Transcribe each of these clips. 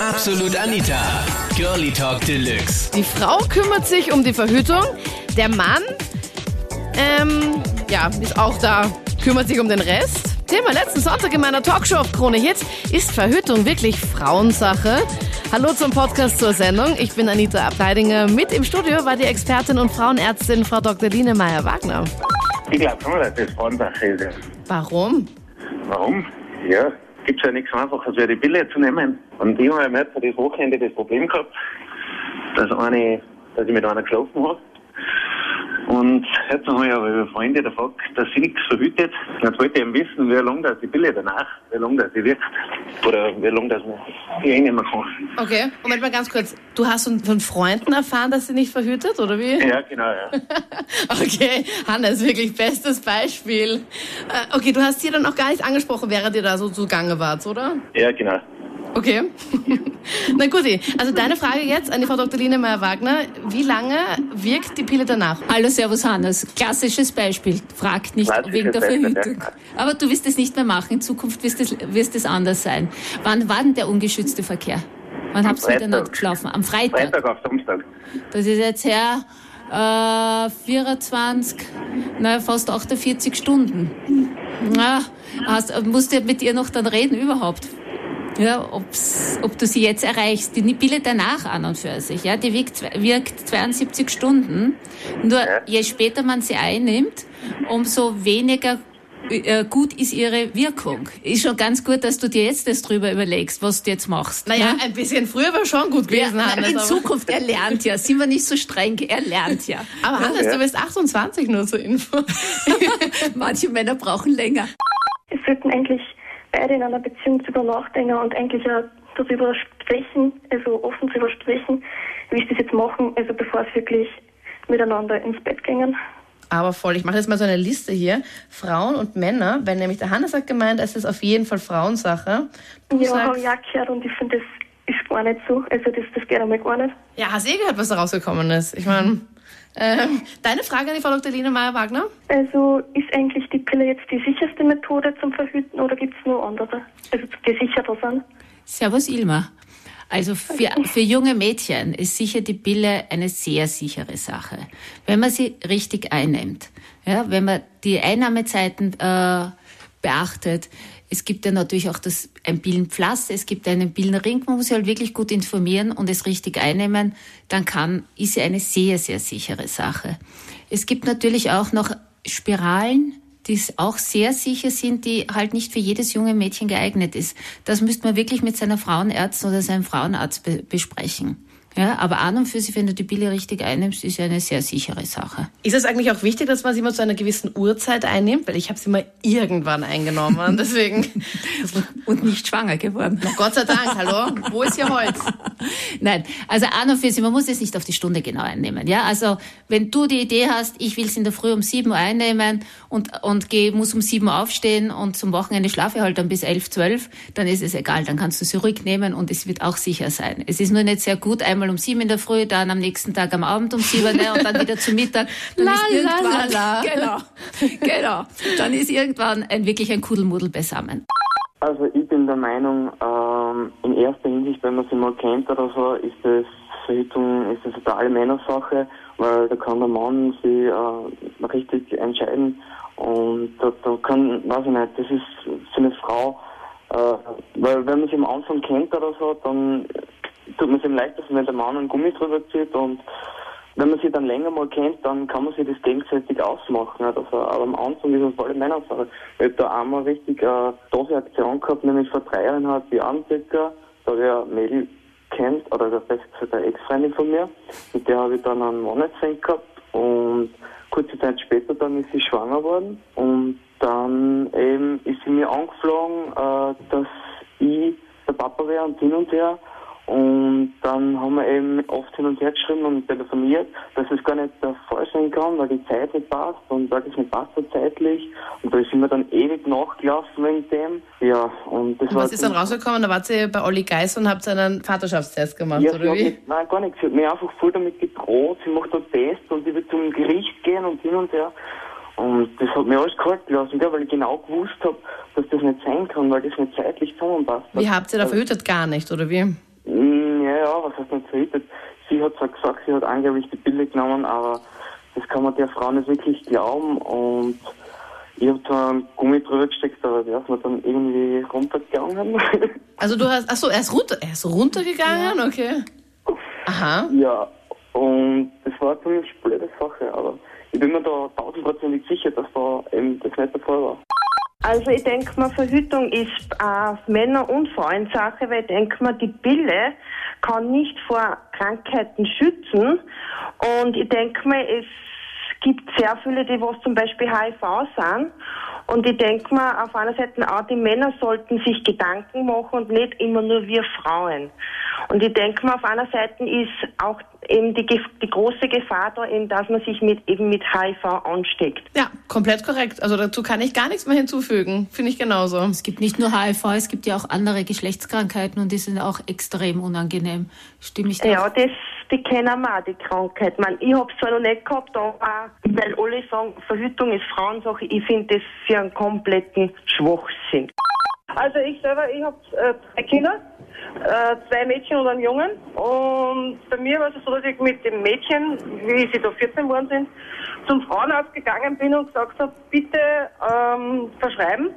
Absolut Anita. Girlie Talk Deluxe. Die Frau kümmert sich um die Verhütung. Der Mann, ähm, ja, ist auch da, kümmert sich um den Rest. Thema letzten Sonntag in meiner Talkshow auf Krone Hits. Ist Verhütung wirklich Frauensache? Hallo zum Podcast zur Sendung. Ich bin Anita Abteidinger. Mit im Studio war die Expertin und Frauenärztin Frau Dr. Line Meyer-Wagner. Ich glaube schon, dass das Frauensache ist. Warum? Warum? Ja, gibt es ja nichts Einfaches, wie die Pille zu nehmen. Und ich habe ja jetzt das Wochenende das Problem gehabt, dass, eine, dass ich mit einer geschlafen habe. Und jetzt habe ich aber über Freunde gefragt, dass sie nichts verhütet. Jetzt wollte ich eben wissen, wie lange das die Pille danach, wie lange das die wirkt. Oder wie lange das die einnehmen kann. Okay, Moment mal ganz kurz. Du hast von Freunden erfahren, dass sie nicht verhütet, oder wie? Ja, genau, ja. Okay, Hannes, wirklich bestes Beispiel. Äh, Okay, du hast hier dann auch gar nicht angesprochen, während ihr da so zugange wart, oder? Ja, genau. Okay. Na gut, also deine Frage jetzt an die Frau Dr. Line Meyer-Wagner. Wie lange wirkt die Pille danach? Hallo, Servus Hannes. Klassisches Beispiel. Fragt nicht Klassisches wegen der Verhütung. Aber du wirst es nicht mehr machen. In Zukunft wirst es, wirst es anders sein. Wann war denn der ungeschützte Verkehr? Wann habt ihr miteinander geschlafen? Am Freitag. Freitag auf Samstag. Das ist jetzt her äh, 24, naja, fast 48 Stunden. Na, hast, musst du mit ihr noch dann reden überhaupt? Ja, ob's, ob du sie jetzt erreichst. Die Pille danach an und für sich, ja, die wirkt, wirkt 72 Stunden. Nur je später man sie einnimmt, umso weniger äh, gut ist ihre Wirkung. Ist schon ganz gut, dass du dir jetzt das drüber überlegst, was du jetzt machst. Naja, ja? ein bisschen früher war schon gut Ja, gewesen, na, Hannes. in Zukunft, er lernt ja. Sind wir nicht so streng, er lernt ja. Aber Hannes, du bist 28 nur zur Info. Manche Männer brauchen länger. Es sollten eigentlich beide in einer Beziehung darüber nachdenken und eigentlich auch darüber sprechen, also offen darüber sprechen, wie sie das jetzt machen, also bevor sie wirklich miteinander ins Bett gehen. Aber voll, ich mache jetzt mal so eine Liste hier. Frauen und Männer, weil nämlich der Hannes hat gemeint, es ist auf jeden Fall Frauensache. Du ja, habe sagst, ich auch gehört und ich finde, das ist gar nicht so. Also das, das geht einmal gar nicht. ja, hast eh gehört, was da rausgekommen ist. Ich meine, ähm, deine Frage an die Frau Dr. Line Meyer-Wagner? Also ist eigentlich die Pille jetzt die sicherste Methode zum Verhüten oder gibt es noch andere? Also die sicherer sind? Servus Ilma. Also für, für junge Mädchen ist sicher die Pille eine sehr sichere Sache, wenn man sie richtig einnimmt. Ja, wenn man die Einnahmezeiten äh, beachtet. Es gibt ja natürlich auch das, ein Pillenpflaster, es gibt einen Pillenring, man muss sich halt wirklich gut informieren und es richtig einnehmen, dann kann, ist sie eine sehr, sehr sichere Sache. Es gibt natürlich auch noch Spiralen, die auch sehr sicher sind, die halt nicht für jedes junge Mädchen geeignet ist. Das müsste man wirklich mit seiner Frauenärztin oder seinem Frauenarzt be besprechen. Ja, aber an und für sich, wenn du die Pille richtig einnimmst, ist ja eine sehr sichere Sache. Ist es eigentlich auch wichtig, dass man sie mal zu einer gewissen Uhrzeit einnimmt? Weil ich habe sie mal irgendwann eingenommen. Deswegen, Und nicht schwanger geworden. Gott sei Dank, hallo, wo ist hier Holz? Nein, also an und für sich, man muss es nicht auf die Stunde genau einnehmen. Ja, also wenn du die Idee hast, ich will es in der Früh um 7 Uhr einnehmen und, und geh, muss um 7 Uhr aufstehen und zum Wochenende schlafe halt dann bis 11, 12, dann ist es egal, dann kannst du sie ruhig nehmen und es wird auch sicher sein. Es ist nur nicht sehr gut, einmal um 7 in der Früh, dann am nächsten Tag am Abend um 7 ne, und dann wieder zu Mittag. Dann La, ist irgendwann, la, la. genau, genau, dann ist irgendwann ein wirklich ein Kuddelmuddel beisammen. Also ich bin der Meinung, ähm, in erster Hinsicht, wenn man sie mal kennt oder so, ist das Verhütung ist das eine totale Männersache, weil da kann der Mann sich äh, richtig entscheiden und da, da kann, weiß ich nicht, das ist für eine Frau, äh, weil wenn man sie am Anfang kennt oder so, dann tut man es ihm leichter, wenn der Mann einen Gummi drüber zieht und wenn man sie dann länger mal kennt, dann kann man sich das gegenseitig ausmachen. Also, aber am Anfang ist es voll Männersache. Ich habe da einmal richtig eine doofe Aktion gehabt, nämlich vor dreieinhalb Jahren circa. Da habe ich ein Mädel kennt, oder besser gesagt eine Ex-Freundin von mir. Mit der habe ich dann einen One-Night-Stand gehabt und kurze Zeit später dann ist sie schwanger worden und dann eben ist sie mir angeflogen, äh, dass ich der Papa wäre und hin und her. Und dann haben wir eben oft hin und her geschrieben und telefoniert, dass es gar nicht der Fall sein kann, weil die Zeit nicht passt und weil das nicht passt so zeitlich. Und da sind wir dann ewig nachgelaufen wegen dem. Ja, und das Und war was ist dann rausgekommen? Da wart ihr bei Olli Geis und habt einen Vaterschaftstest gemacht, ja, oder wie? mich, nein, gar nichts. Sie hat mich einfach voll damit gedroht. Sie macht einen Test und ich will zum Gericht gehen und hin und her. Und das hat mir alles kalt gelassen, gell, weil ich genau gewusst habe, dass das nicht sein kann, weil das nicht zeitlich zusammenpasst. Wie habt ihr da Also, verhütet? Gar nicht, oder wie? Naja, was heißt nicht verhütet? Sie hat zwar gesagt, sie hat angeblich die Pille genommen, aber das kann man der Frau nicht wirklich glauben und ich habe da einen Gummi drüber gesteckt, aber der ist mir dann irgendwie runtergegangen. Also du hast, ach so, er ist runter, er ist runtergegangen, okay. Aha. ja, und das war eine ziemlich blöde Sache, aber ich bin mir da tausendprozentig sicher, dass da eben das nicht der Fall war. Also ich denke mal, Verhütung ist äh, Männer- und Frauensache, weil ich denke mal, die Pille kann nicht vor Krankheiten schützen. Und ich denke mal, es gibt sehr viele, die was zum Beispiel HIV sind. Und ich denke mal, auf einer Seite auch die Männer sollten sich Gedanken machen und nicht immer nur wir Frauen. Und ich denke mal, auf einer Seite ist auch eben die, Gef- die große Gefahr da, eben, dass man sich mit, eben mit HIV ansteckt. Ja, komplett korrekt. Also dazu kann ich gar nichts mehr hinzufügen. Finde ich genauso. Es gibt nicht nur HIV, es gibt ja auch andere Geschlechtskrankheiten und die sind auch extrem unangenehm. Stimme ich da? Ja, das, die kennen auch, die Krankheit. Man, ich hab's zwar noch nicht gehabt, aber weil alle sagen, Verhütung ist Frauensache, ich finde das für einen kompletten Schwachsinn. Also ich selber, ich habe äh, drei Kinder, äh, zwei Mädchen und einen Jungen. Und bei mir war es so, dass ich mit dem Mädchen, wie sie da 14 geworden sind, zum Frauenarzt gegangen bin und gesagt habe, bitte ähm, verschreiben,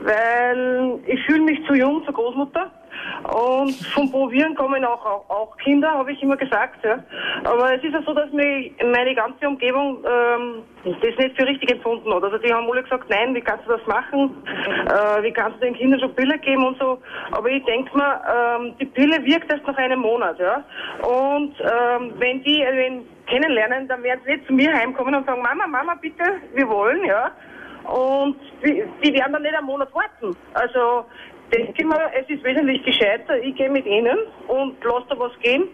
weil ich fühle mich zu jung zur Großmutter. Und vom Probieren kommen auch, auch, auch Kinder, habe ich immer gesagt. Ja. Aber es ist ja so, dass mich meine ganze Umgebung ähm, das nicht für richtig empfunden hat. Also die haben alle gesagt, nein, wie kannst du das machen? Äh, wie kannst du den Kindern schon Pille geben und so? Aber ich denke mal, ähm, die Pille wirkt erst nach einem Monat. ja. Und ähm, wenn die äh, wen kennenlernen, dann werden sie nicht zu mir heimkommen und sagen, Mama, Mama, bitte, wir wollen, ja. Und die, die werden dann nicht einen Monat warten. Also denke ich mal, es ist wesentlich gescheiter, ich gehe mit ihnen und lasse da was gehen,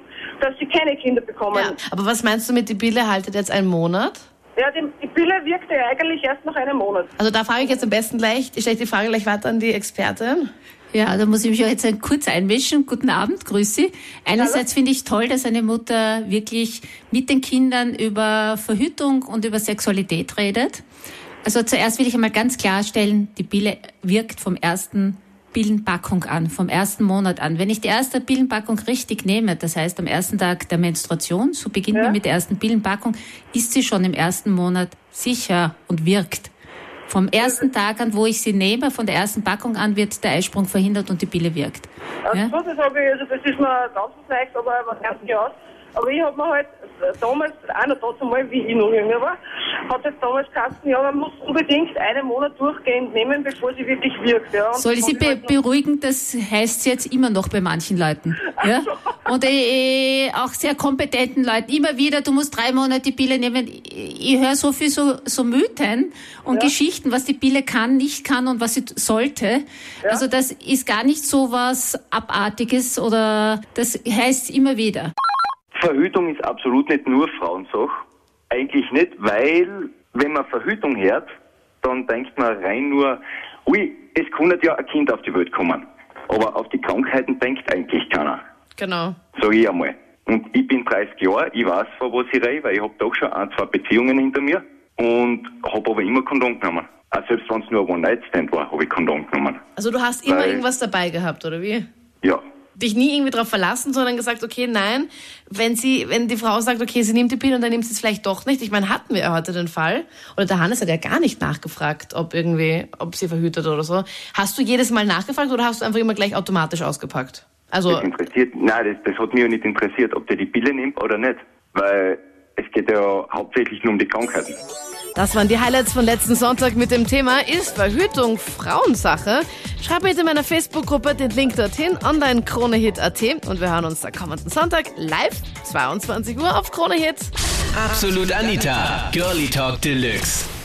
dass sie keine Kinder bekommen. Ja, aber was meinst du mit, die Pille haltet jetzt einen Monat? Ja, die, die Pille wirkt ja eigentlich erst nach einem Monat. Also da frage ich jetzt am besten gleich, stelle ich die Frage gleich weiter an die Expertin. Ja, da muss ich mich auch jetzt ein- kurz einmischen. Guten Abend, grüß Sie. Einerseits finde ich toll, dass eine Mutter wirklich mit den Kindern über Verhütung und über Sexualität redet. Also zuerst will ich einmal ganz klarstellen, die Pille wirkt vom ersten Pillenpackung an, vom ersten Monat an. Wenn ich die erste Pillenpackung richtig nehme, das heißt am ersten Tag der Menstruation, so beginnt man mit der ersten Pillenpackung, ist sie schon im ersten Monat sicher und wirkt. Vom ersten Tag an, wo ich sie nehme, von der ersten Packung an, wird der Eisprung verhindert und die Pille wirkt. Also Ja? so, das ich, also das ist mir ganz leicht, aber man kennt sich aus. Aber ich habe mir halt äh, damals, auch noch dazu mal, wie ich noch jünger war, hat es damals geheißen, ja, man muss unbedingt einen Monat durchgehend nehmen, bevor sie wirklich wirkt. Ja. Und Soll ich Sie be halt noch- beruhigen? Das heißt jetzt immer noch bei manchen Leuten. Ja? Und äh, auch sehr kompetenten Leuten. Immer wieder, du musst drei Monate die Pille nehmen. Ich, höre so viel so, so Mythen und Geschichten, was die Pille kann, nicht kann und was sie sollte. Also das ist gar nicht so was Abartiges oder das heißt immer wieder. Verhütung ist absolut nicht nur Frauensache. Eigentlich nicht, weil wenn man Verhütung hört, dann denkt man rein nur, ui, es kann nicht ja ein Kind auf die Welt kommen. Aber auf die Krankheiten denkt eigentlich keiner, Genau. sage ich einmal. Und ich bin 30 Jahre, ich weiß, von was ich rede, weil ich habe doch schon ein, zwei Beziehungen hinter mir und habe aber immer Kondom genommen. Auch selbst wenn es nur ein One-Night-Stand war, habe ich Kondom genommen. Also du hast immer Weil- irgendwas dabei gehabt, oder wie? Ja, Dich nie irgendwie darauf verlassen, sondern gesagt, okay, nein, wenn sie, wenn die Frau sagt, okay, sie nimmt die Pille und dann nimmt sie es vielleicht doch nicht. Ich meine, hatten wir heute den Fall, oder der Hannes hat ja gar nicht nachgefragt, ob irgendwie, ob sie verhütet oder so. Hast du jedes Mal nachgefragt oder hast du einfach immer gleich automatisch ausgepackt? Also, das interessiert, nein, das, das hat mich ja nicht interessiert, ob der die Pille nimmt oder nicht. Weil es geht ja hauptsächlich nur um die Krankheiten. Das waren die Highlights von letzten Sonntag mit dem Thema Ist Verhütung Frauensache? Schreib bitte in meiner Facebook-Gruppe den Link dorthin, online kronehit.at und wir hören uns am kommenden Sonntag live, 22 Uhr auf Kronehit. Absolut Anita, Girlie Talk Deluxe.